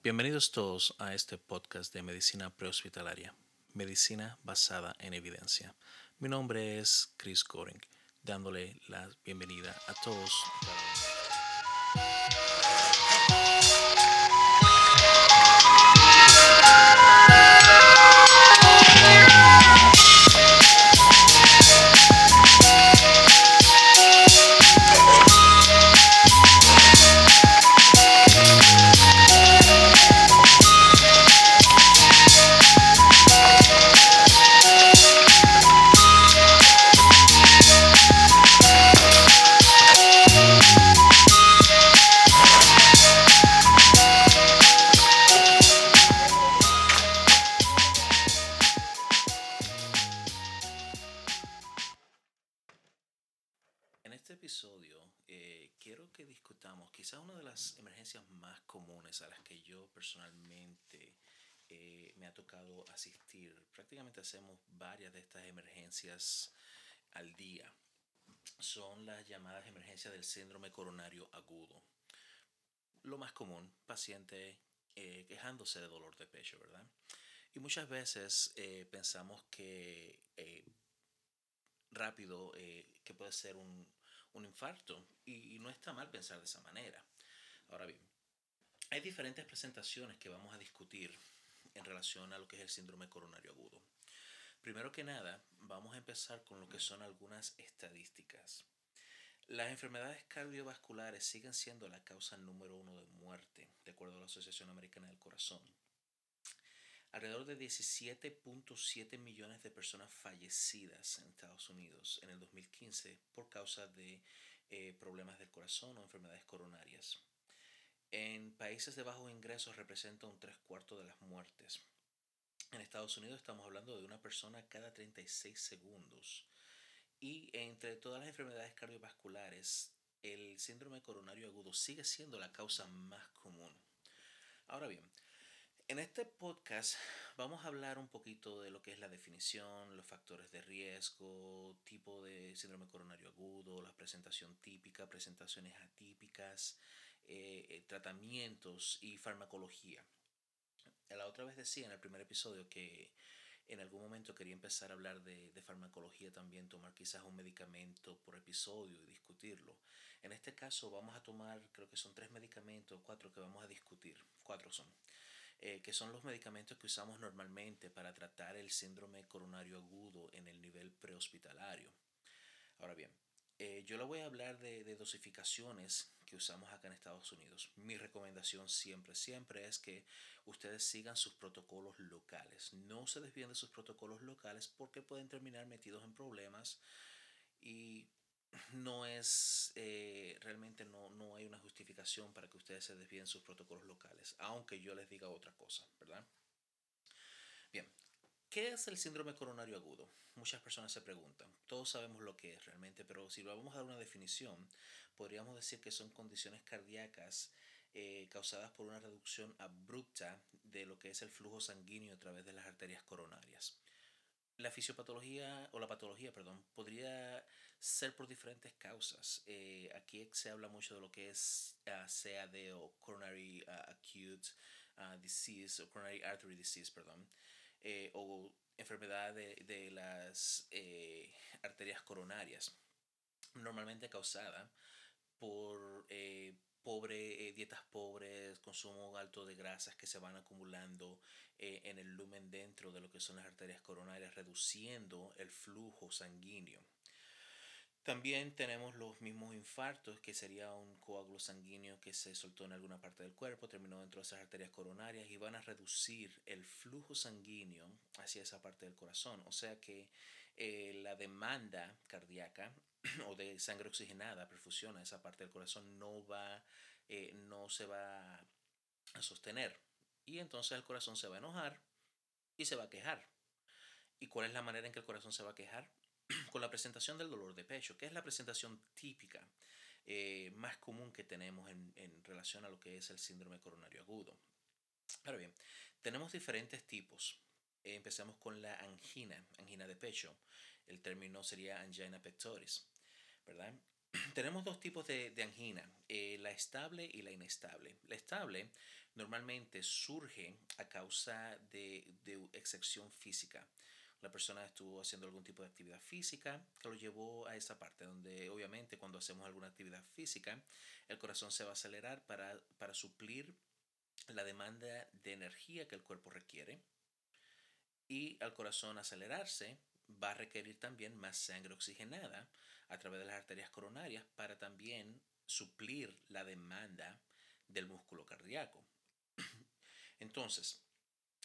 Bienvenidos todos a este podcast de medicina prehospitalaria, medicina basada en evidencia. Mi nombre es Chris Goring, dándole la bienvenida a todos. Síndrome coronario agudo. Lo más común, paciente eh, quejándose de dolor de pecho, ¿verdad? Y muchas veces pensamos que rápido que puede ser un, un infarto y no está mal pensar de esa manera. Ahora bien, hay diferentes presentaciones que vamos a discutir en relación a lo que es el síndrome coronario agudo. Primero que nada, vamos a empezar con lo que son algunas estadísticas. Las enfermedades cardiovasculares siguen siendo la causa número uno de muerte, de acuerdo a la Asociación Americana del Corazón. Alrededor de 17.7 millones de personas fallecidas en Estados Unidos en el 2015 por causa de eh, problemas del corazón o enfermedades coronarias. En países de bajos ingresos representa un tres cuartos de las muertes. En Estados Unidos estamos hablando de una persona cada 36 segundos. Y entre todas las enfermedades cardiovasculares, el síndrome coronario agudo sigue siendo la causa más común. Ahora bien, en este podcast vamos a hablar un poquito de lo que es la definición, los factores de riesgo, tipo de síndrome coronario agudo, la presentación típica, presentaciones atípicas, eh, eh, tratamientos y farmacología. La otra vez decía en el primer episodio que en algún momento quería empezar a hablar de, de, farmacología también, tomar quizás un medicamento por episodio y discutirlo. En este caso vamos a tomar, creo que son tres medicamentos, cuatro que vamos a discutir, cuatro son. Eh, que son los medicamentos que usamos normalmente para tratar el síndrome coronario agudo en el nivel prehospitalario. Ahora bien, eh, yo le voy a hablar de, de, dosificaciones que usamos acá en Estados Unidos. Mi recomendación siempre, siempre es que ustedes sigan sus protocolos locales. No se desvíen de sus protocolos locales porque pueden terminar metidos en problemas y no es eh, realmente no, no hay una justificación para que ustedes se desvíen sus protocolos locales, aunque yo les diga otra cosa, ¿verdad? Bien, ¿qué es el síndrome coronario agudo? Muchas personas se preguntan. Todos sabemos lo que es realmente, pero si lo vamos a dar una definición, podríamos decir que son condiciones cardíacas eh, causadas por una reducción abrupta de lo que es el flujo sanguíneo a través de las arterias coronarias. La fisiopatología, o la patología, perdón, podría ser por diferentes causas. Eh, aquí se habla mucho de lo que es uh, CAD o Coronary uh, Acute uh, Disease o Coronary Artery Disease, perdón, eh, o enfermedad de, de las eh, arterias coronarias, normalmente causada por eh, eh, dietas pobres, consumo alto de grasas que se van acumulando en el lumen dentro de lo que son las arterias coronarias, reduciendo el flujo sanguíneo. También tenemos los mismos infartos, que sería un coágulo sanguíneo que se soltó en alguna parte del cuerpo, terminó dentro de esas arterias coronarias y van a reducir el flujo sanguíneo hacia esa parte del corazón. O sea que eh, la demanda cardíaca o de sangre oxigenada, perfusión a esa parte del corazón no va, eh, no se va a sostener. Y entonces el corazón se va a enojar y se va a quejar. ¿Y cuál es la manera en que el corazón se va a quejar? con la presentación del dolor de pecho, que es la presentación típica eh, más común que tenemos en, en, relación a lo que es el síndrome coronario agudo. Ahora bien, tenemos diferentes tipos. Eh, empecemos con la angina, angina de pecho. El término sería angina pectoris, ¿verdad? tenemos dos tipos de, de angina, eh, la estable y la inestable. La estable normalmente surge a causa de, de excepción física. La persona estuvo haciendo algún tipo de actividad física que lo llevó a esa parte donde obviamente cuando hacemos alguna actividad física el corazón se va a acelerar para, para suplir la demanda de energía que el cuerpo requiere y al corazón acelerarse va a requerir también más sangre oxigenada a través de las arterias coronarias para también suplir la demanda del músculo cardíaco. Entonces,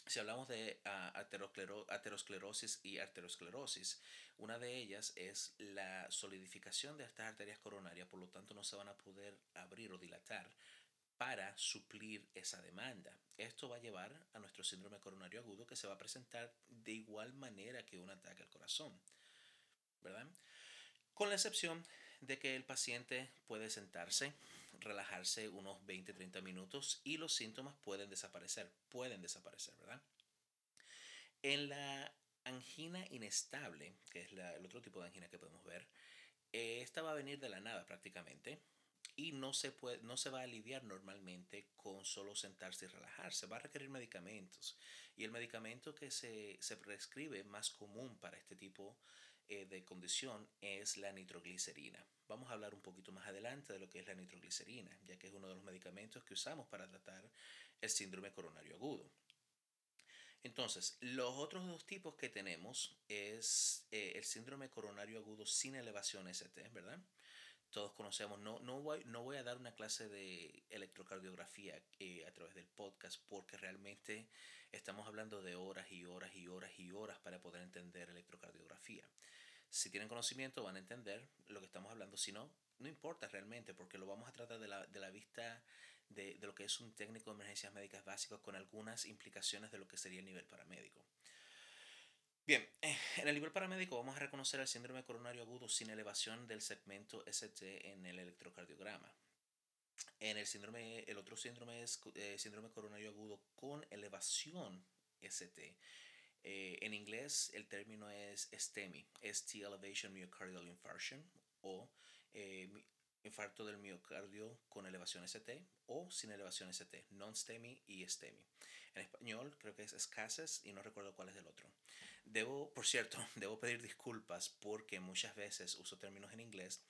si hablamos de uh, aterosclerosis y arteriosclerosis, una de ellas es la solidificación de estas arterias coronarias, por lo tanto no se van a poder abrir o dilatar para suplir esa demanda. Esto va a llevar a nuestro síndrome coronario agudo que se va a presentar de igual manera que un ataque al corazón, ¿verdad? Con la excepción de que el paciente puede sentarse, relajarse unos 20-30 minutos y los síntomas pueden desaparecer, pueden desaparecer, ¿verdad? En la angina inestable, que es el otro tipo de angina que podemos ver, eh, esta va a venir de la nada prácticamente y no se, puede, no se va a aliviar normalmente con solo sentarse y relajarse, va a requerir medicamentos. Y el medicamento que se, se prescribe más común para este tipo eh, de condición es la nitroglicerina. Vamos a hablar un poquito más adelante de lo que es la nitroglicerina, ya que es uno de los medicamentos que usamos para tratar el síndrome coronario agudo. Entonces, los otros dos tipos que tenemos es eh, el síndrome coronario agudo sin elevación ST, ¿verdad? Todos conocemos. No, no, voy, no voy a dar una clase de electrocardiografía eh, a través del podcast porque realmente estamos hablando de horas y horas y horas y horas para poder entender electrocardiografía. Si tienen conocimiento van a entender lo que estamos hablando. Si no, no importa realmente porque lo vamos a tratar de la, de la vista de, de, lo que es un técnico de emergencias médicas básicas con algunas implicaciones de lo que sería el nivel paramédico. Bien, eh, en el nivel paramédico vamos a reconocer el síndrome coronario agudo sin elevación del segmento ST en el electrocardiograma. En el síndrome, el otro síndrome es eh, síndrome coronario agudo con elevación ST. Eh, en inglés el término es STEMI, ST Elevation Myocardial Infarction o infarto del miocardio con elevación ST o sin elevación ST, non-STEMI y STEMI. En español creo que es escasez y no recuerdo cuál es el otro. Debo, por cierto, debo pedir disculpas porque muchas veces uso términos en inglés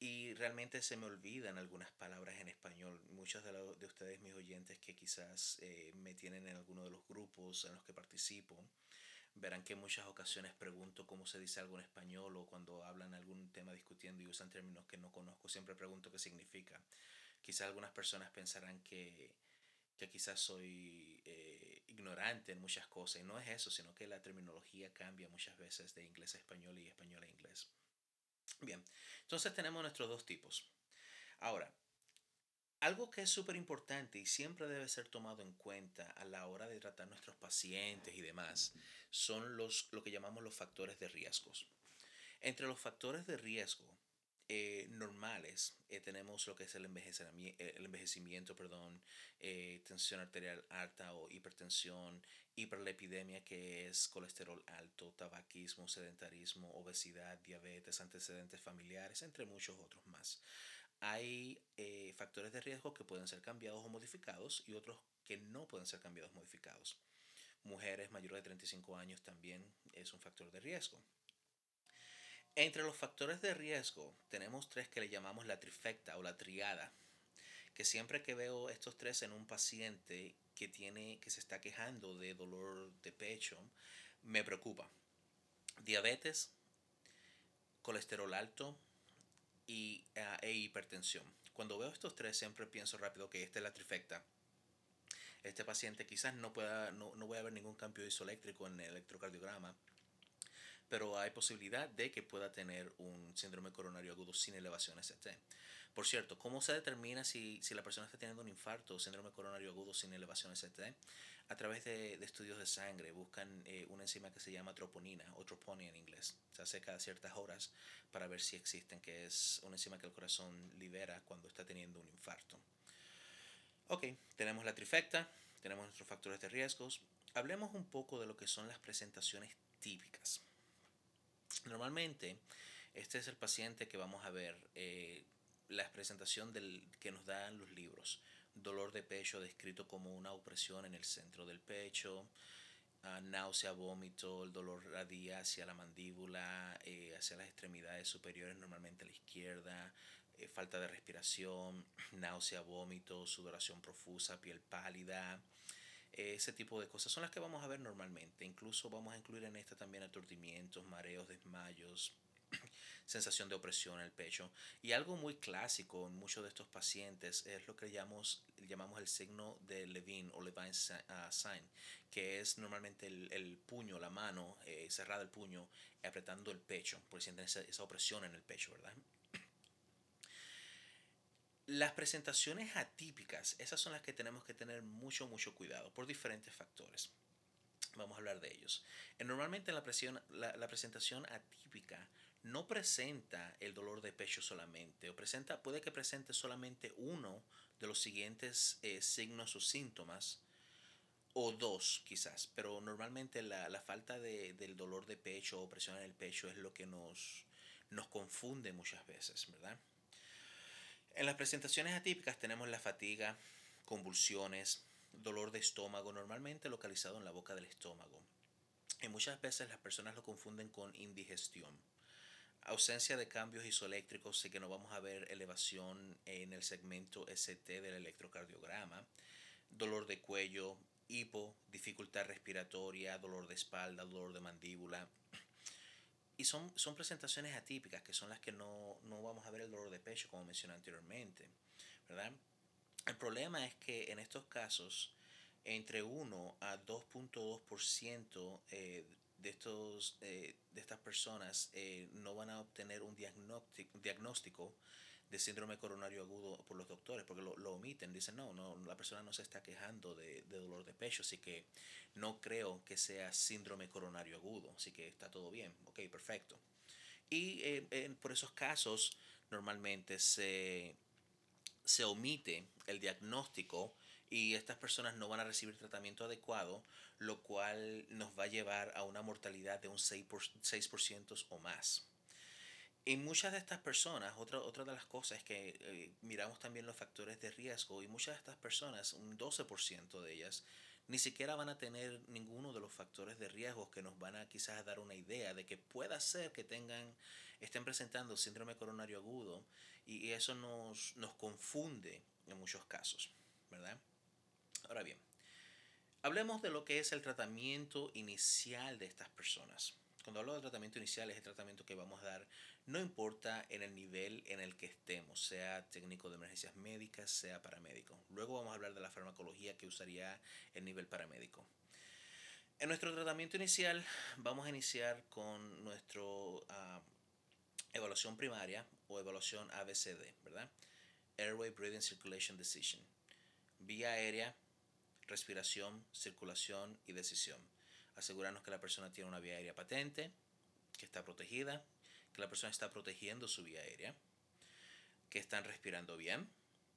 y realmente se me olvidan algunas palabras en español. Muchos de, de ustedes, mis oyentes, que quizás eh, me tienen en alguno de los grupos en los que participo, verán que en muchas ocasiones pregunto cómo se dice algo en español o cuando hablan algún tema discutiendo y usan términos que no conozco, siempre pregunto qué significa. Quizás algunas personas pensarán que, que quizás soy eh, ignorante en muchas cosas y no es eso, sino que la terminología cambia muchas veces de inglés a español y español a inglés. Bien, entonces tenemos nuestros dos tipos. Ahora, algo que es súper importante y siempre debe ser tomado en cuenta a la hora de tratar nuestros pacientes y demás son los, lo que llamamos los factores de riesgos. Entre los factores de riesgo eh, normales eh, tenemos lo que es el envejecimiento, el envejecimiento perdón, eh, tensión arterial alta o hipertensión, hiperlepidemia que es colesterol alto, tabaquismo, sedentarismo, obesidad, diabetes, antecedentes familiares, entre muchos otros más hay eh, factores de riesgo que pueden ser cambiados o modificados y otros que no pueden ser cambiados o modificados. Mujeres mayores de 35 años también es un factor de riesgo. Entre los factores de riesgo tenemos tres que le llamamos la trifecta o la triada, que siempre que veo estos tres en un paciente que tiene que se está quejando de dolor de pecho, me preocupa. Diabetes, colesterol alto y, ah, e hipertensión. Cuando veo estos tres siempre pienso rápido que esta es la trifecta. Este paciente quizás no pueda, no, no voy a ver ningún cambio isoeléctrico en el electrocardiograma, pero hay posibilidad de que pueda tener un síndrome coronario agudo sin elevación ST. Por cierto, ¿cómo se determina si, si la persona está teniendo un infarto o síndrome coronario agudo sin elevación ST? A través de, de estudios de sangre buscan eh, una enzima que se llama troponina o troponin en inglés. Se hace cada ciertas horas para ver si existen, que es una enzima que el corazón libera cuando está teniendo un infarto. Ok, tenemos la trifecta, tenemos nuestros factores de riesgos. Hablemos un poco de lo que son las presentaciones típicas. Normalmente, este es el paciente que vamos a ver, eh, la presentación del, que nos dan los libros. dolor de pecho descrito como una opresión en el centro del pecho, uh, náusea, vómito, el dolor radia hacia la mandíbula, eh, hacia las extremidades superiores, normalmente a la izquierda, eh, falta de respiración, náusea, vómito, sudoración profusa, piel pálida. Ese tipo de cosas son las que vamos a ver normalmente. Incluso vamos a incluir en esta también aturdimientos, mareos, desmayos, sensación de opresión en el pecho. Y algo muy clásico en muchos de estos pacientes es lo que llamamos, llamamos el signo de Levine o Levine uh, sign, que es normalmente el, puño, la mano eh, cerrada el puño, apretando el pecho, porque sienten esa, esa opresión en el pecho, ¿verdad? Las presentaciones atípicas, esas son las que tenemos que tener mucho, mucho cuidado por diferentes factores. Vamos a hablar de ellos. Eh, normalmente la, presión, la, la presentación atípica no presenta el dolor de pecho solamente, o presenta, puede que presente solamente uno de los siguientes eh, signos o síntomas, o dos quizás, pero normalmente la, la falta de, del dolor de pecho o presión en el pecho es lo que nos, nos confunde muchas veces, ¿verdad? En las presentaciones atípicas tenemos la fatiga, convulsiones, dolor de estómago, normalmente localizado en la boca del estómago. Y muchas veces las personas lo confunden con indigestión ausencia de cambios isoeléctricos, sí que no vamos a ver elevación en el segmento ST del electrocardiograma, dolor de cuello, hipo, dificultad respiratoria, dolor de espalda, dolor de mandíbula. Y son, son presentaciones atípicas, que son las que no, no vamos a ver el dolor de pecho, como mencioné anteriormente. ¿verdad? El problema es que en estos casos, entre 1 a 2.2% eh, de, estos, eh, de estas personas eh, no van a obtener un diagnóstico, diagnóstico de síndrome coronario agudo por los doctores, porque lo, lo omiten, dicen, no, no, la persona no se está quejando de, de, dolor de pecho, así que no creo que sea síndrome coronario agudo, así que está todo bien, ok, perfecto. Y eh, por esos casos normalmente se, se omite el diagnóstico y estas personas no van a recibir tratamiento adecuado, lo cual nos va a llevar a una mortalidad de un 6%, o más. Y muchas de estas personas, otra, otra de las cosas es que eh, miramos también los factores de riesgo y muchas de estas personas, un 12% de ellas, ni siquiera van a tener ninguno de los factores de riesgo que nos van a quizás dar una idea de que pueda ser que tengan, estén presentando síndrome coronario agudo y eso nos, nos confunde en muchos casos, ¿verdad? Ahora bien, hablemos de lo que es el tratamiento inicial de estas personas. Cuando hablo de tratamiento inicial es el tratamiento que vamos a dar, no importa en el nivel en el que estemos, sea técnico de emergencias médicas, sea paramédico. Luego vamos a hablar de la farmacología que usaría el nivel paramédico. En nuestro tratamiento inicial vamos a iniciar con nuestra uh, evaluación primaria o evaluación ABCD, ¿verdad? Airway Breathing Circulation Decision. Vía aérea, respiración, circulación y decisión. Asegurarnos que la persona tiene una vía aérea patente, que está protegida, que la persona está protegiendo su vía aérea, que están respirando bien,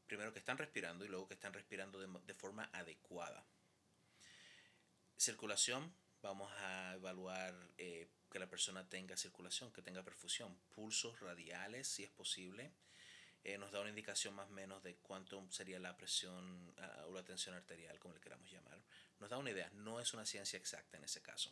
primero que están respirando y luego que están respirando de, forma adecuada. Circulación, vamos a evaluar eh, que la persona tenga circulación, que tenga perfusión, pulsos radiales si es posible, eh, nos da una indicación más o menos de cuánto sería la presión o la tensión arterial, como le queramos llamar. Nos da una idea, no es una ciencia exacta en ese caso.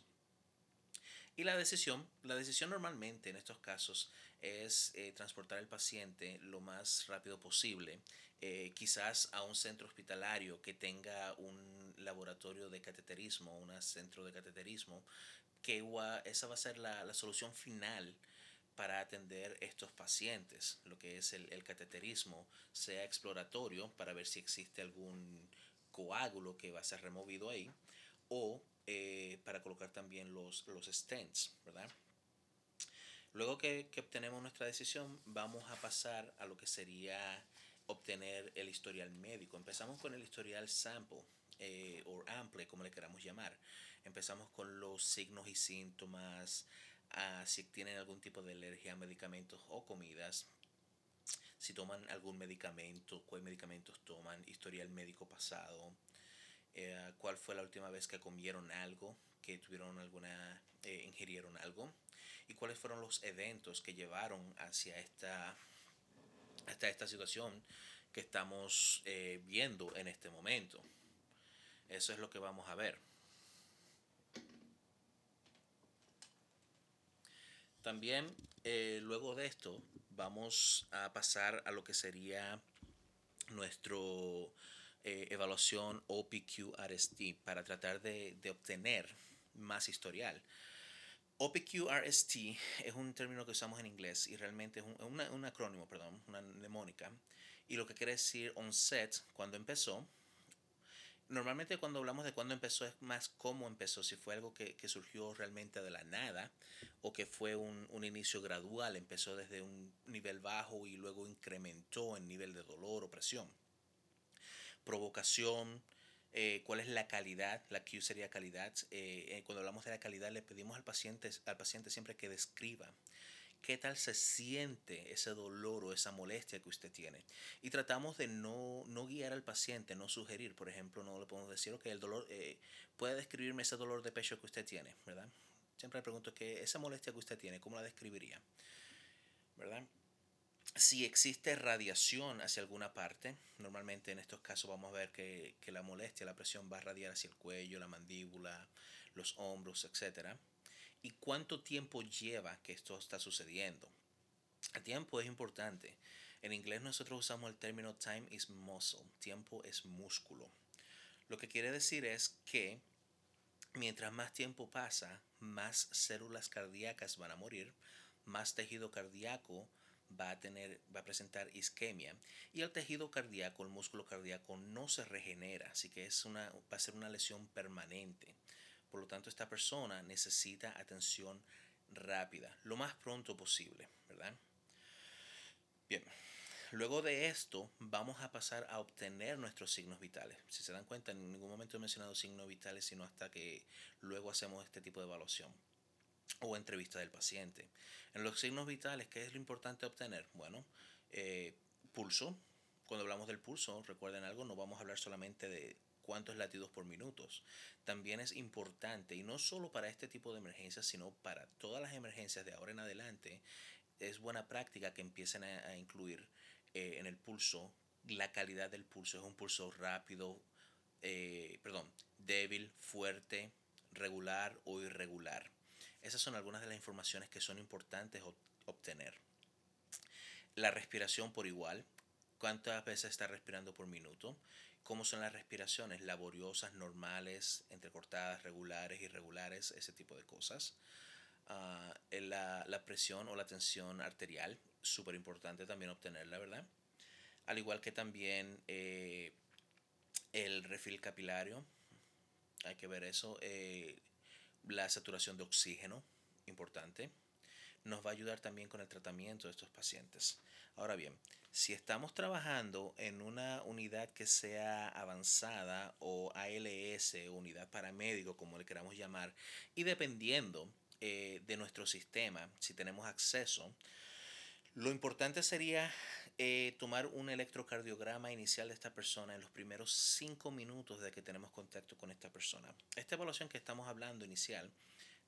Y la decisión, la decisión normalmente en estos casos es eh, transportar al paciente lo más rápido posible, eh, quizás a un centro hospitalario que tenga un laboratorio de cateterismo, un centro de cateterismo, que esa va a ser la, la solución final para atender estos pacientes, lo que es el, cateterismo, sea exploratorio para ver si existe algún coágulo que va a ser removido ahí, o eh, para colocar también los, los stents, ¿verdad? Luego que, obtenemos nuestra decisión, vamos a pasar a lo que sería obtener el historial médico. Empezamos con el historial sample eh, o ample, como le queramos llamar. Empezamos con los signos y síntomas, si tienen algún tipo de alergia a medicamentos o comidas, si toman algún medicamento, cuáles medicamentos toman, historial médico pasado, eh, cuál fue la última vez que comieron algo, que tuvieron alguna, eh, ingirieron algo, y cuáles fueron los eventos que llevaron hacia esta, hasta esta situación que estamos eh, viendo en este momento. Eso es lo que vamos a ver. También eh, luego de esto vamos a pasar a lo que sería nuestro eh, evaluación OPQ-RST para tratar de, obtener más historial. OPQ-RST es un término que usamos en inglés y realmente es un, un acrónimo, perdón, una mnemónica. Y lo que quiere decir onset, cuando empezó, normalmente cuando hablamos de cuándo empezó es más cómo empezó, si fue algo que, surgió realmente de la nada o que fue un, un, inicio gradual, empezó desde un nivel bajo y luego incrementó en nivel de dolor o presión. Provocación, eh, cuál es la calidad, la Q sería calidad. Eh, eh, cuando hablamos de la calidad le pedimos al paciente, al paciente siempre que describa qué tal se siente ese dolor o esa molestia que usted tiene. Y tratamos de no, no guiar al paciente, no sugerir, por ejemplo, no le podemos decir, que el dolor, eh, puede describirme ese dolor de pecho que usted tiene, ¿verdad? Siempre le pregunto que esa molestia que usted tiene, ¿cómo la describiría? ¿Verdad? Si existe radiación hacia alguna parte, normalmente en estos casos vamos a ver que, que la molestia, la presión va a radiar hacia el cuello, la mandíbula, los hombros, etcétera y cuánto tiempo lleva que esto está sucediendo. El tiempo es importante. En inglés nosotros usamos el término time is muscle, tiempo es músculo. Lo que quiere decir es que mientras más tiempo pasa, más células cardíacas van a morir, más tejido cardíaco va a tener va a presentar isquemia y el tejido cardíaco, el músculo cardíaco no se regenera, así que es una va a ser una lesión permanente. Por lo tanto, esta persona necesita atención rápida, lo más pronto posible, ¿verdad? Bien, luego de esto vamos a pasar a obtener nuestros signos vitales. Si se dan cuenta, en ningún momento he mencionado signos vitales, sino hasta que luego hacemos este tipo de evaluación o entrevista del paciente. En los signos vitales, ¿qué es lo importante obtener? Bueno, eh, pulso. Cuando hablamos del pulso, recuerden algo, no vamos a hablar solamente de cuántos latidos por minutos. También es importante, y no solo para este tipo de emergencias, sino para todas las emergencias de ahora en adelante, es buena práctica que empiecen a, incluir eh, en el pulso la calidad del pulso. Es un pulso rápido, eh, perdón, débil, fuerte, regular o irregular. Esas son algunas de las informaciones que son importantes obtener. La respiración por igual, cuántas veces está respirando por minuto, cómo son las respiraciones, laboriosas, normales, entrecortadas, regulares, irregulares, ese tipo de cosas. Ah, la, la, presión o la tensión arterial, súper importante también obtenerla, ¿verdad? Al igual que también eh, el refil capilario, hay que ver eso. Eh, la saturación de oxígeno, importante. Nos va a ayudar también con el tratamiento de estos pacientes. Ahora bien, si estamos trabajando en una unidad que sea avanzada o ALS, unidad paramédico, como le queramos llamar, y dependiendo eh, de nuestro sistema, si tenemos acceso, lo importante sería eh, tomar un electrocardiograma inicial de esta persona en los primeros cinco minutos de que tenemos contacto con esta persona. Esta evaluación que estamos hablando inicial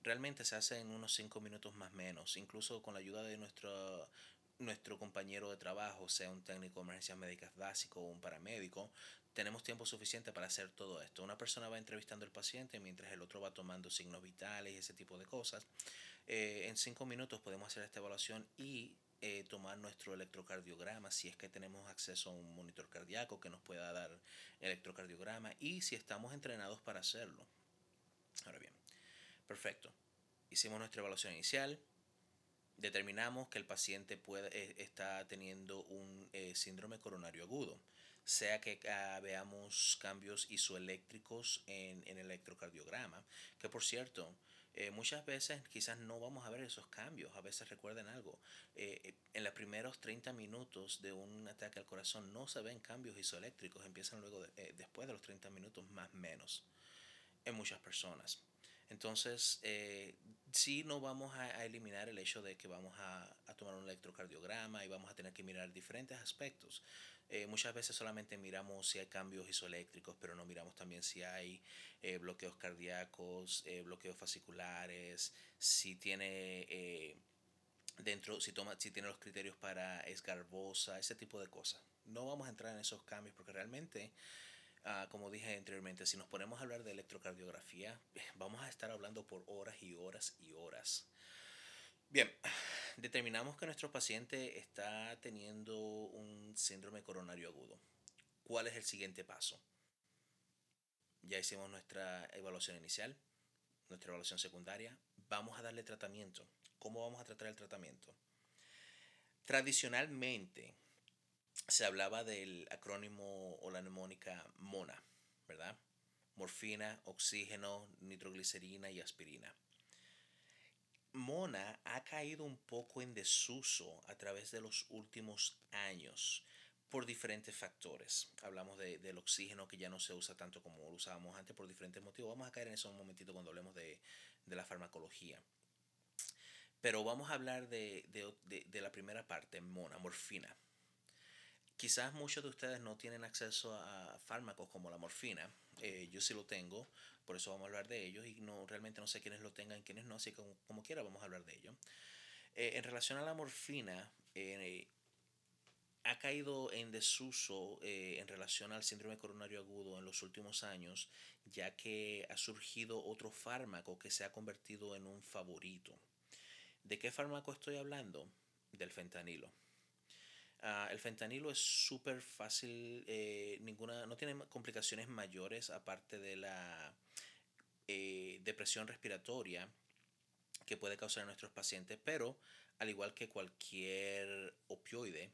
realmente se hace en unos cinco minutos más menos, incluso con la ayuda de nuestro nuestro compañero de trabajo, sea un técnico de emergencias médicas básico o un paramédico, tenemos tiempo suficiente para hacer todo esto. Una persona va entrevistando al paciente mientras el otro va tomando signos vitales y ese tipo de cosas. Eh, en cinco minutos podemos hacer esta evaluación y eh, tomar nuestro electrocardiograma si es que tenemos acceso a un monitor cardíaco que nos pueda dar electrocardiograma y si estamos entrenados para hacerlo. Ahora bien, perfecto. Hicimos nuestra evaluación inicial, determinamos que el paciente puede, eh, está teniendo un eh, síndrome coronario agudo, sea que ah, veamos cambios isoeléctricos en, el electrocardiograma, que por cierto, eh, muchas veces quizás no vamos a ver esos cambios, a veces recuerden algo, en los primeros 30 minutos de un ataque al corazón no se ven cambios isoeléctricos, empiezan luego después de los 30 minutos más menos en muchas personas. Entonces, sí no vamos a, eliminar el hecho de que vamos a, tomar un electrocardiograma y vamos a tener que mirar diferentes aspectos. Eh, muchas veces solamente miramos si hay cambios isoeléctricos, pero no miramos también si hay eh, bloqueos cardíacos, eh, bloqueos fasciculares, si tiene dentro, si toma, si tiene los criterios para esgarbosa, ese tipo de cosas. no vamos a entrar en esos cambios porque realmente, ah, como dije anteriormente, si nos ponemos a hablar de electrocardiografía, vamos a estar hablando por horas y horas y horas. Bien, determinamos que nuestro paciente está teniendo un síndrome coronario agudo. ¿Cuál es el siguiente paso? Ya hicimos nuestra evaluación inicial, nuestra evaluación secundaria. Vamos a darle tratamiento. ¿Cómo vamos a tratar el tratamiento? Tradicionalmente se hablaba del acrónimo o la mnemónica MONA, ¿verdad? Morfina, oxígeno, nitroglicerina y aspirina. Mona ha caído un poco en desuso a través de los últimos años por diferentes factores. Hablamos del oxígeno que ya no se usa tanto como lo usábamos antes por diferentes motivos. Vamos a caer en eso un momentito cuando hablemos de, la farmacología. Pero vamos a hablar de, la primera parte, mona, morfina. Quizás muchos de ustedes no tienen acceso a fármacos como la morfina. Eh, yo sí lo tengo, por eso vamos a hablar de ellos y no realmente no sé quiénes lo tengan, quiénes no, así que como, quiera vamos a hablar de ello. Eh, en relación a la morfina, eh, ha caído en desuso eh, en relación al síndrome coronario agudo en los últimos años, ya que ha surgido otro fármaco que se ha convertido en un favorito. ¿De qué fármaco estoy hablando? Del fentanilo. Ah, el fentanilo es súper fácil, eh, ninguna, no tiene complicaciones mayores aparte de la eh, depresión respiratoria que puede causar en nuestros pacientes, pero al igual que cualquier opioide,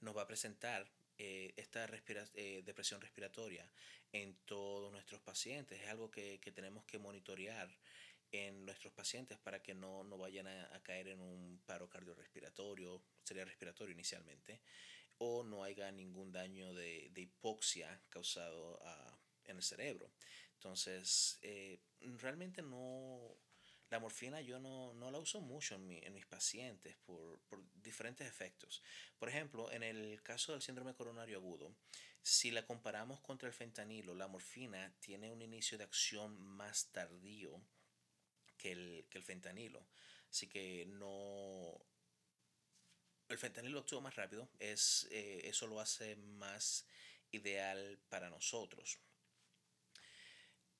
nos va a presentar eh, esta eh, depresión respiratoria en todos nuestros pacientes. Es algo que, tenemos que monitorear en nuestros pacientes para que no, vayan a, caer en un paro cardiorrespiratorio, sería respiratorio inicialmente, o no haya ningún daño de, hipoxia causado ah, en el cerebro. Entonces, eh, realmente no, la morfina yo no, la uso mucho en, mis pacientes por, diferentes efectos. Por ejemplo, en el caso del síndrome coronario agudo, si la comparamos contra el fentanilo, la morfina tiene un inicio de acción más tardío que el, fentanilo. Así que no... El fentanilo actúa más rápido, es, eh, eso lo hace más ideal para nosotros.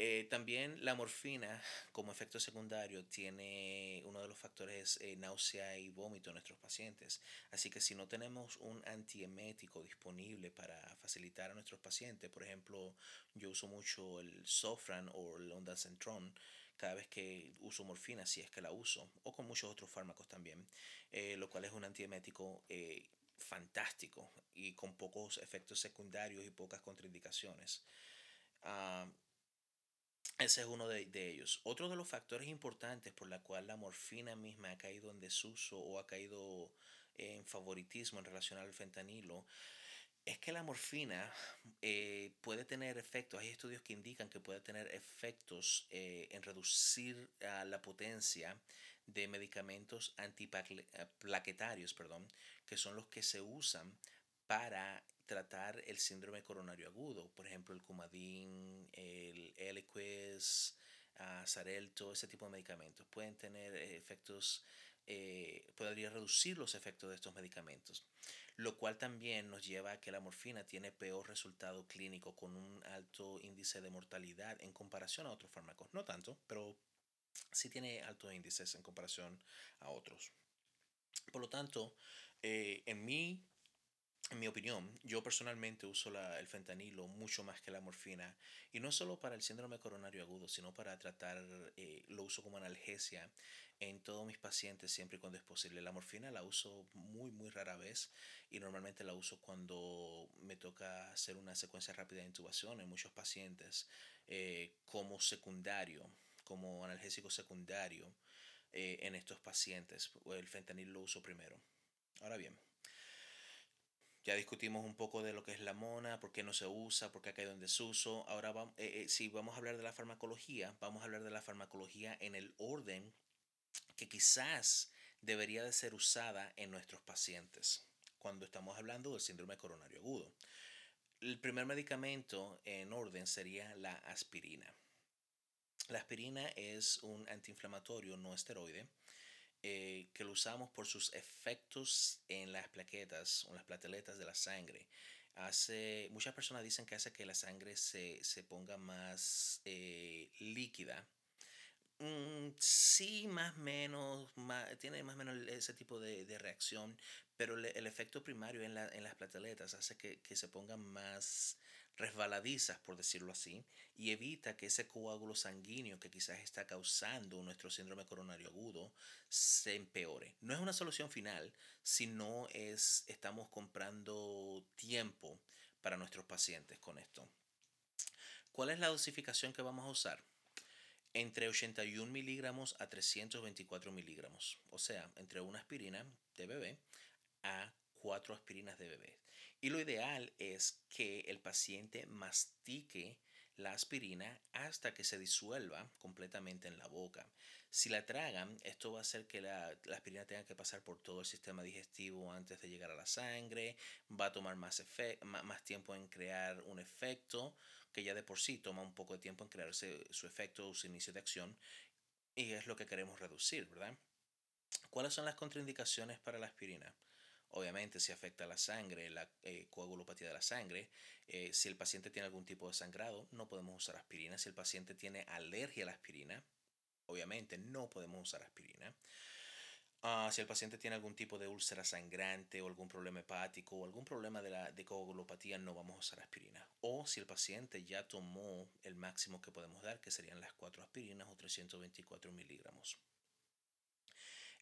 Eh, también la morfina como efecto secundario tiene uno de los factores eh, náusea y vómito en nuestros pacientes. Así que si no tenemos un antiemético disponible para facilitar a nuestros pacientes, por ejemplo, yo uso mucho el Sofran o el Ondansetron cada vez que uso morfina, si es que la uso, o con muchos otros fármacos también, eh, lo cual es un antiemético fantástico y con pocos efectos secundarios y pocas contraindicaciones. Ah, ese es uno de, ellos. Otro de los factores importantes por la cual la morfina misma ha caído en desuso o ha caído en favoritismo en relación al fentanilo es que la morfina eh, puede tener efectos, hay estudios que indican que puede tener efectos eh, en reducir la potencia de medicamentos antiplaquetarios, perdón, que son los que se usan para tratar el síndrome coronario agudo, por ejemplo el Coumadin, el Eliquis, uh, Xarelto, ese tipo de medicamentos pueden tener efectos, eh, podría reducir los efectos de estos medicamentos, lo cual también nos lleva a que la morfina tiene peor resultado clínico con un alto índice de mortalidad en comparación a otros fármacos, no tanto, pero sí tiene altos índices en comparación a otros. Por lo tanto, eh, en mi en mi opinión, yo personalmente uso el fentanilo mucho más que la morfina y no solo para el síndrome coronario agudo, sino para tratar, eh, lo uso como analgesia en todos mis pacientes siempre y cuando es posible. La morfina la uso muy, muy rara vez y normalmente la uso cuando me toca hacer una secuencia rápida de intubación en muchos pacientes eh, como secundario, como analgésico secundario eh, en estos pacientes. El fentanilo lo uso primero. Ahora bien, ya discutimos un poco de lo que es la mona, por qué no se usa, por qué ha caído en desuso. Ahora, vamos, eh, eh, si vamos a hablar de la farmacología, vamos a hablar de la farmacología en el orden que quizás debería de ser usada en nuestros pacientes cuando estamos hablando del síndrome coronario agudo. El primer medicamento en orden sería la aspirina. La aspirina es un antiinflamatorio no esteroide eh, que lo usamos por sus efectos en las plaquetas o las plateletas de la sangre. Hace, muchas personas dicen que hace que la sangre se, ponga más eh, líquida. Mm, sí, más o menos, tiene más o menos ese tipo de, reacción, pero el efecto primario en, en las plateletas hace que, que se pongan más resbaladizas, por decirlo así, y evita que ese coágulo sanguíneo que quizás está causando nuestro síndrome coronario agudo se empeore. No es una solución final, sino es estamos comprando tiempo para nuestros pacientes con esto. ¿Cuál es la dosificación que vamos a usar? Entre 81 miligramos a 324 miligramos, o sea, entre una aspirina de bebé a cuatro aspirinas de bebé. Y lo ideal es que el paciente mastique la aspirina hasta que se disuelva completamente en la boca. Si la tragan, esto va a hacer que la, aspirina tenga que pasar por todo el sistema digestivo antes de llegar a la sangre, va a tomar más, más, tiempo en crear un efecto, que ya de por sí toma un poco de tiempo en crear su efecto o su inicio de acción, y es lo que queremos reducir, ¿verdad? ¿Cuáles son las contraindicaciones para la aspirina? Obviamente, si afecta la sangre, la eh, coagulopatía de la sangre, eh, si el paciente tiene algún tipo de sangrado, no podemos usar aspirina. Si el paciente tiene alergia a la aspirina, obviamente no podemos usar aspirina. Ah, si el paciente tiene algún tipo de úlcera sangrante o algún problema hepático o algún problema de, la, de coagulopatía, no vamos a usar aspirina. O si el paciente ya tomó el máximo que podemos dar, que serían las 4 aspirinas o 324 miligramos.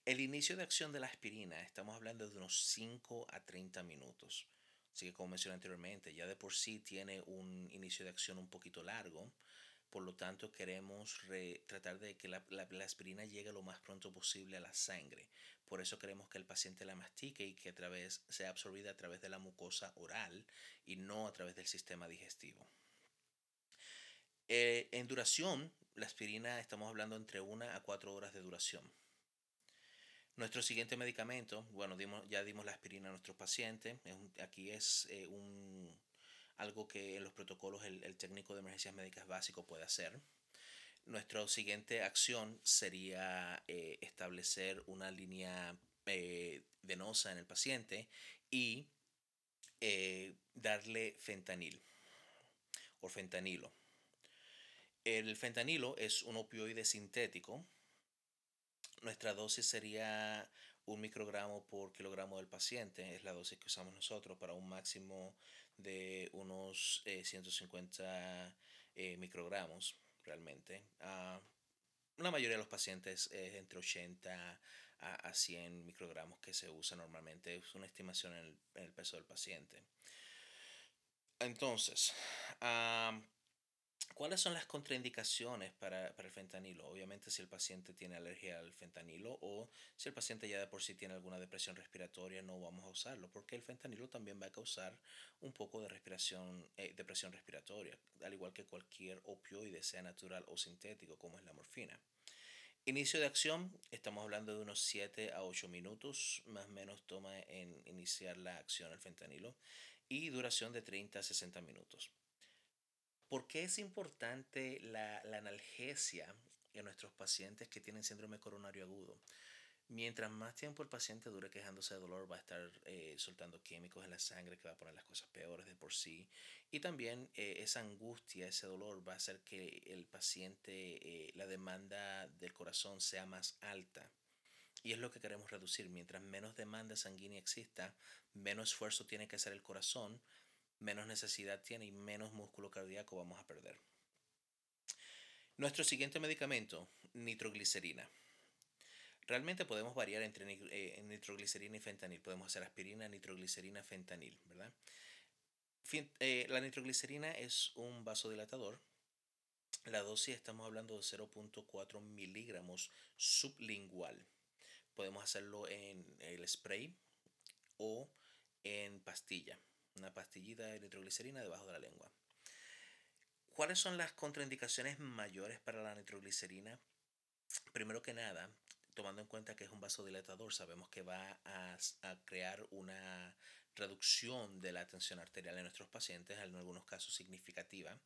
El inicio de acción de la aspirina, estamos hablando de unos 5 a 30 minutos. Así que como mencioné anteriormente, ya de por sí tiene un inicio de acción un poquito largo. Por lo tanto, queremos tratar de que la, aspirina llegue lo más pronto posible a la sangre. Por eso queremos que el paciente la mastique y que a través, sea absorbida a través de la mucosa oral y no a través del sistema digestivo. Eh, en duración, la aspirina estamos hablando entre 1 a 4 horas de duración. Nuestro siguiente medicamento, bueno, ya dimos la aspirina a nuestros pacientes. aquí es eh, un, algo que en los protocolos el, técnico de emergencias médicas básico puede hacer. Nuestra siguiente acción sería eh, establecer una línea eh, venosa en el paciente y darle fentanil o fentanilo. El fentanilo es un opioide sintético nuestra dosis sería un microgramo por kilogramo del paciente, es la dosis que usamos nosotros para un máximo de unos 150 eh, eh, microgramos realmente. Uh, la mayoría de los pacientes es entre 80 a, 100 microgramos que se usa normalmente. Es una estimación en el, peso del paciente. Entonces, uh, ¿Cuáles son las contraindicaciones para, el fentanilo? Obviamente si el paciente tiene alergia al fentanilo o si el paciente ya de por sí tiene alguna depresión respiratoria no vamos a usarlo porque el fentanilo también va a causar un poco de respiración, eh, depresión respiratoria, al igual que cualquier opioide, sea natural o sintético como es la morfina. Inicio de acción, estamos hablando de unos 7 a 8 minutos, más o menos toma en iniciar la acción el fentanilo y duración de 30 a 60 minutos. ¿Por qué es importante la, analgesia en nuestros pacientes que tienen síndrome coronario agudo? Mientras más tiempo el paciente dure quejándose de dolor, va a estar eh, soltando químicos en la sangre que va a poner las cosas peores de por sí. Y también eh, esa angustia, ese dolor va a hacer que el paciente, eh, la demanda del corazón sea más alta. Y es lo que queremos reducir. Mientras menos demanda sanguínea exista, menos esfuerzo tiene que hacer el corazón menos necesidad tiene y menos músculo cardíaco vamos a perder. Nuestro siguiente medicamento, nitroglicerina. Realmente podemos variar entre eh, nitroglicerina y fentanil. Podemos hacer aspirina, nitroglicerina, fentanil, ¿verdad? Eh, la nitroglicerina es un vasodilatador. La dosis estamos hablando de 0.4 miligramos sublingual. Podemos hacerlo en el spray o en pastilla una pastillita de nitroglicerina debajo de la lengua. ¿Cuáles son las contraindicaciones mayores para la nitroglicerina? Primero que nada, tomando en cuenta que es un vasodilatador, sabemos que va a, crear una reducción de la tensión arterial en nuestros pacientes, en algunos casos significativa.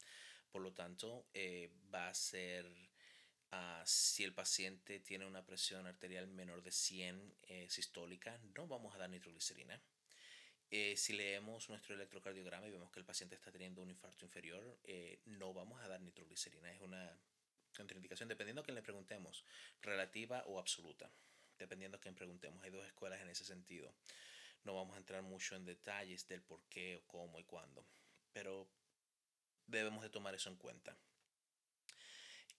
Por lo tanto, eh, va a ser Ah, si el paciente tiene una presión arterial menor de 100 eh, sistólica, no vamos a dar nitroglicerina. Eh, si leemos nuestro electrocardiograma y vemos que el paciente está teniendo un infarto inferior, eh, no vamos a dar nitroglicerina. Es una contraindicación, dependiendo a quién le preguntemos, relativa o absoluta. Dependiendo a quién preguntemos. Hay dos escuelas en ese sentido. No vamos a entrar mucho en detalles del por qué o cómo y cuándo. Pero debemos de tomar eso en cuenta.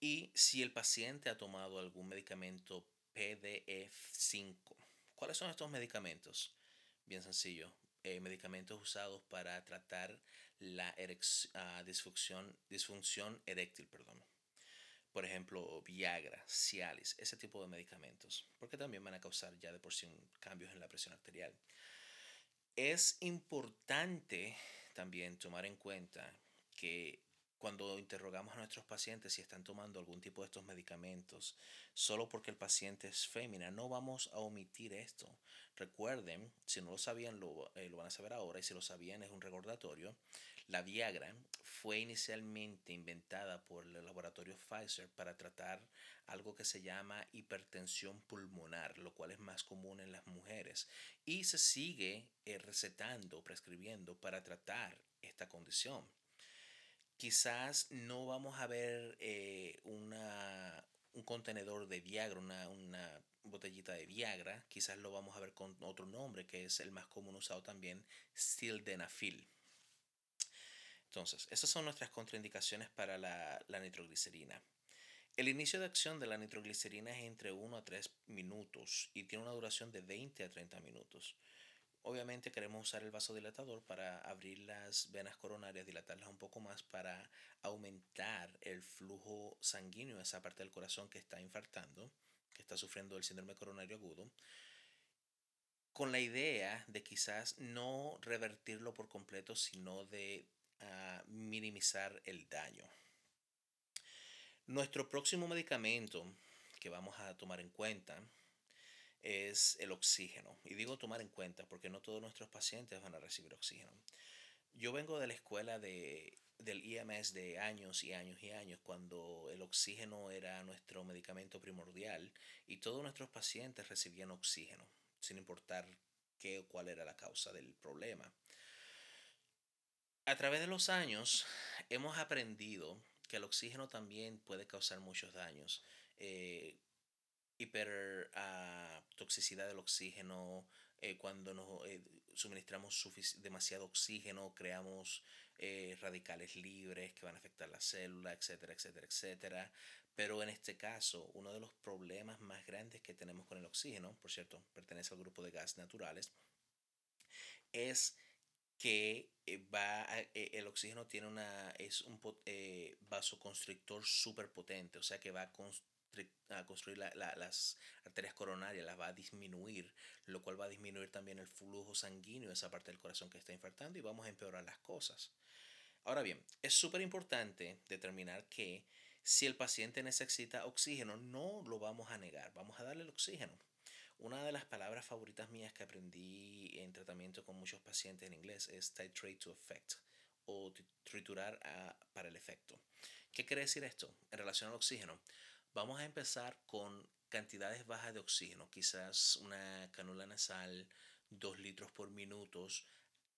Y si el paciente ha tomado algún medicamento PDE5, ¿cuáles son estos medicamentos? Bien sencillo, eh, medicamentos usados para tratar la uh, disfunción, disfunción eréctil, perdón. Por ejemplo, Viagra, Cialis, ese tipo de medicamentos, porque también van a causar ya de por sí cambios en la presión arterial. Es importante también tomar en cuenta que cuando interrogamos a nuestros pacientes si están tomando algún tipo de estos medicamentos, solo porque el paciente es fémina, no vamos a omitir esto. Recuerden, si no lo sabían, lo, eh, lo, van a saber ahora, y si lo sabían es un recordatorio, la Viagra fue inicialmente inventada por el laboratorio Pfizer para tratar algo que se llama hipertensión pulmonar, lo cual es más común en las mujeres, y se sigue eh, recetando, prescribiendo para tratar esta condición quizás no vamos a ver eh, una, un contenedor de Viagra, una, una, botellita de Viagra, quizás lo vamos a ver con otro nombre que es el más común usado también, sildenafil. Entonces, esas son nuestras contraindicaciones para la, la nitroglicerina. El inicio de acción de la nitroglicerina es entre 1 a 3 minutos y tiene una duración de 20 a 30 minutos. Obviamente queremos usar el vasodilatador para abrir las venas coronarias, dilatarlas un poco más para aumentar el flujo sanguíneo a esa parte del corazón que está infartando, que está sufriendo el síndrome coronario agudo, con la idea de quizás no revertirlo por completo, sino de ah, minimizar el daño. Nuestro próximo medicamento que vamos a tomar en cuenta es el oxígeno. Y digo tomar en cuenta porque no todos nuestros pacientes van a recibir oxígeno. Yo vengo de la escuela de, del IMS de años y años y años, cuando el oxígeno era nuestro medicamento primordial y todos nuestros pacientes recibían oxígeno, sin importar qué o cuál era la causa del problema. A través de los años hemos aprendido que el oxígeno también puede causar muchos daños. Eh, hiper uh, toxicidad del oxígeno, eh, cuando nos eh, suministramos demasiado oxígeno, creamos eh, radicales libres que van a afectar la célula, etcétera, etcétera, etcétera. Pero en este caso, uno de los problemas más grandes que tenemos con el oxígeno, por cierto, pertenece al grupo de gases naturales, es que va el oxígeno tiene una es un vasoconstrictor súper potente, o sea que va a a construir las arterias coronarias, las va a disminuir, lo cual va a disminuir también el flujo sanguíneo de esa parte del corazón que está infartando y vamos a empeorar las cosas. Ahora bien, es súper importante determinar que si el paciente necesita oxígeno, no lo vamos a negar, vamos a darle el oxígeno. Una de las palabras favoritas mías que aprendí en tratamiento con muchos pacientes en inglés es titrate to effect o triturar para el efecto. ¿Qué quiere decir esto en relación al oxígeno? Vamos a empezar con cantidades bajas de oxígeno, quizás una canula nasal, 2 litros por minuto,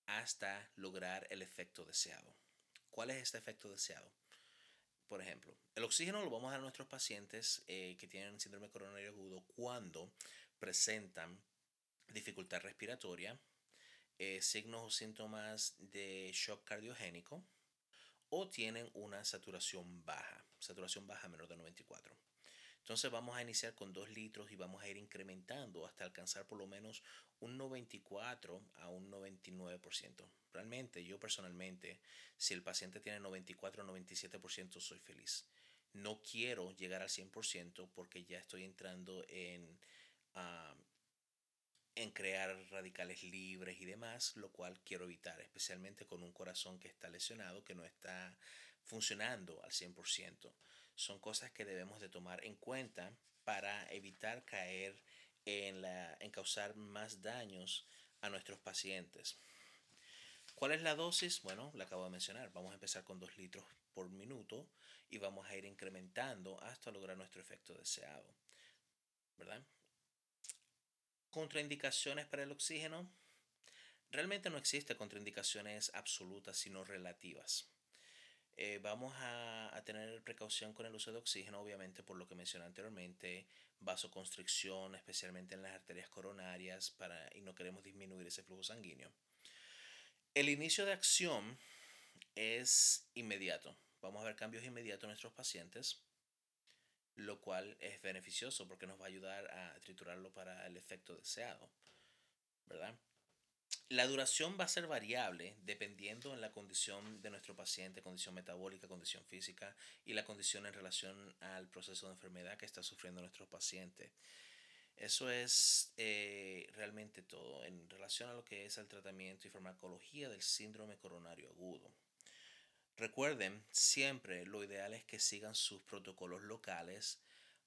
hasta lograr el efecto deseado. ¿Cuál es este efecto deseado? Por ejemplo, el oxígeno lo vamos a dar a nuestros pacientes eh, que tienen síndrome coronario agudo cuando presentan dificultad respiratoria, eh, signos o síntomas de shock cardiogénico o tienen una saturación baja, saturación baja menor de 94. Entonces vamos a iniciar con 2 litros y vamos a ir incrementando hasta alcanzar por lo menos un 94 a un 99%. Realmente yo personalmente, si el paciente tiene 94 o 97%, soy feliz. No quiero llegar al 100% porque ya estoy entrando en, ah, en crear radicales libres y demás, lo cual quiero evitar, especialmente con un corazón que está lesionado, que no está funcionando al 100% son cosas que debemos de tomar en cuenta para evitar caer en, la, en causar más daños a nuestros pacientes. ¿Cuál es la dosis? Bueno, la acabo de mencionar. Vamos a empezar con 2 litros por minuto y vamos a ir incrementando hasta lograr nuestro efecto deseado. ¿Verdad? Contraindicaciones para el oxígeno. Realmente no existen contraindicaciones absolutas, sino relativas. Eh, vamos a, tener precaución con el uso de oxígeno, obviamente, por lo que mencioné anteriormente, vasoconstricción, especialmente en las arterias coronarias, para, y no queremos disminuir ese flujo sanguíneo. El inicio de acción es inmediato. Vamos a ver cambios inmediatos en nuestros pacientes, lo cual es beneficioso porque nos va a ayudar a triturarlo para el efecto deseado, ¿verdad? La duración va a ser variable dependiendo en la condición de nuestro paciente, condición metabólica, condición física y la condición en relación al proceso de enfermedad que está sufriendo nuestro paciente. Eso es eh, realmente todo en relación a lo que es el tratamiento y farmacología del síndrome coronario agudo. Recuerden, siempre lo ideal es que sigan sus protocolos locales.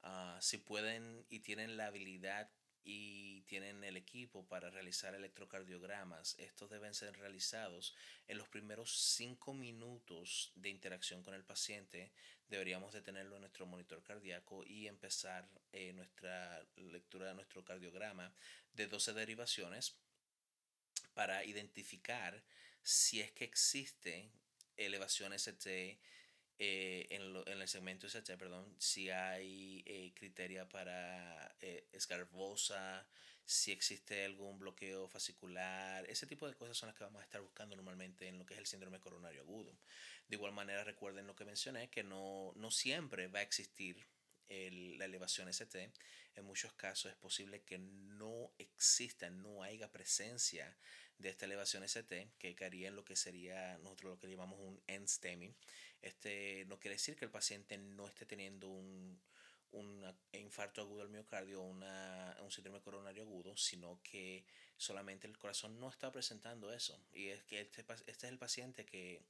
Ah, si pueden y tienen la habilidad y tienen el equipo para realizar electrocardiogramas. Estos deben ser realizados en los primeros cinco minutos de interacción con el paciente. Deberíamos de tenerlo en nuestro monitor cardíaco y empezar eh, nuestra lectura de nuestro cardiograma de 12 derivaciones para identificar si es que existe elevación ST eh, en, el segmento ST, perdón, si hay eh, criteria para eh, escarbosa, si existe algún bloqueo fascicular, ese tipo de cosas son las que vamos a estar buscando normalmente en lo que es el síndrome coronario agudo. De igual manera, recuerden lo que mencioné, que no, no siempre va a existir la elevación ST. En muchos casos es posible que no exista, no haya presencia de esta elevación ST, que caería en lo que sería nosotros lo que llamamos un end STEMI. Este no quiere decir que el paciente no esté teniendo un, infarto agudo del miocardio o un síndrome coronario agudo, sino que solamente el corazón no está presentando eso. Y es que este, este es el paciente que,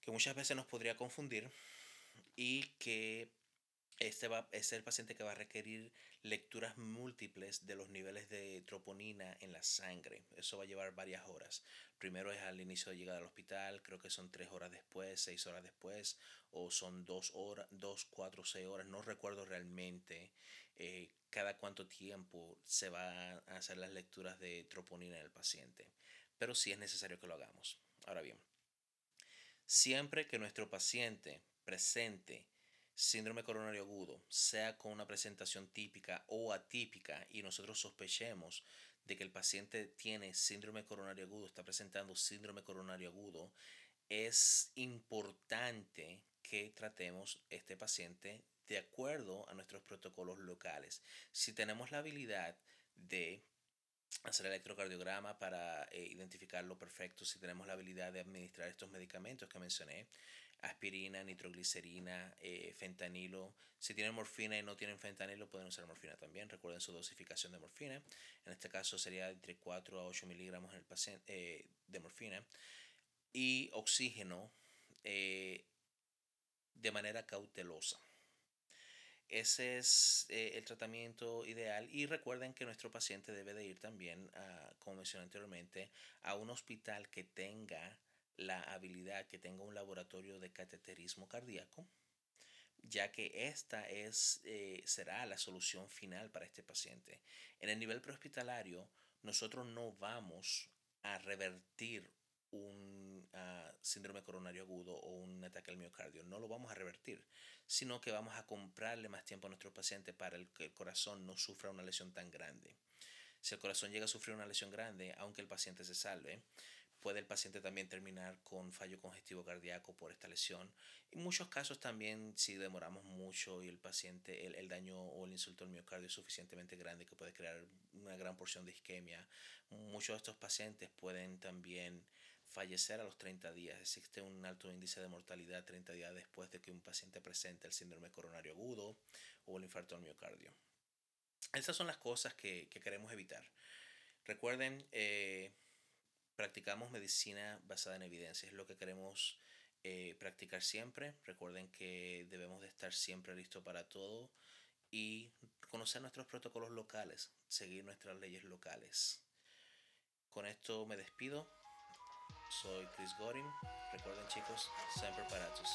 que muchas veces nos podría confundir y que este va, es el paciente que va a requerir lecturas múltiples de los niveles de troponina en la sangre. Eso va a llevar varias horas. Primero es al inicio de llegada al hospital, creo que son tres horas después, seis horas después, o son dos horas, dos, cuatro, seis horas. No recuerdo realmente eh, cada cuánto tiempo se va a hacer las lecturas de troponina en el paciente. Pero sí es necesario que lo hagamos. Ahora bien, siempre que nuestro paciente presente síndrome coronario agudo, sea con una presentación típica o atípica, y nosotros sospechemos de que el paciente tiene síndrome coronario agudo, está presentando síndrome coronario agudo, es importante que tratemos este paciente de acuerdo a nuestros protocolos locales. Si tenemos la habilidad de hacer electrocardiograma para eh, identificarlo perfecto, si tenemos la habilidad de administrar estos medicamentos que mencioné, aspirina, nitroglicerina, eh, fentanilo. Si tienen morfina y no tienen fentanilo, pueden usar morfina también. Recuerden su dosificación de morfina. En este caso sería entre 4 a 8 miligramos en el paciente, eh, de morfina. Y oxígeno eh, de manera cautelosa. Ese es el tratamiento ideal y recuerden que nuestro paciente debe de ir también, como mencioné anteriormente, a un hospital que tenga la habilidad que tenga un laboratorio de cateterismo cardíaco, ya que esta es, eh, será la solución final para este paciente. En el nivel prehospitalario, nosotros no vamos a revertir un ah, síndrome coronario agudo o un ataque al miocardio, no lo vamos a revertir, sino que vamos a comprarle más tiempo a nuestro paciente para que el corazón no sufra una lesión tan grande. Si el corazón llega a sufrir una lesión grande, aunque el paciente se salve, puede el paciente también terminar con fallo congestivo cardíaco por esta lesión. En muchos casos también si demoramos mucho y el paciente, el, daño o el insulto al miocardio es suficientemente grande que puede crear una gran porción de isquemia, muchos de estos pacientes pueden también fallecer a los 30 días. Existe un alto índice de mortalidad 30 días después de que un paciente presente el síndrome coronario agudo o el infarto al miocardio. Esas son las cosas que, queremos evitar. Recuerden, eh, practicamos medicina basada en evidencia. Es lo que queremos eh, practicar siempre. Recuerden que debemos de estar siempre listos para todo y conocer nuestros protocolos locales, seguir nuestras leyes locales. Con esto me despido. Soy Chris Gorin. Recuerden chicos, siempre paratus.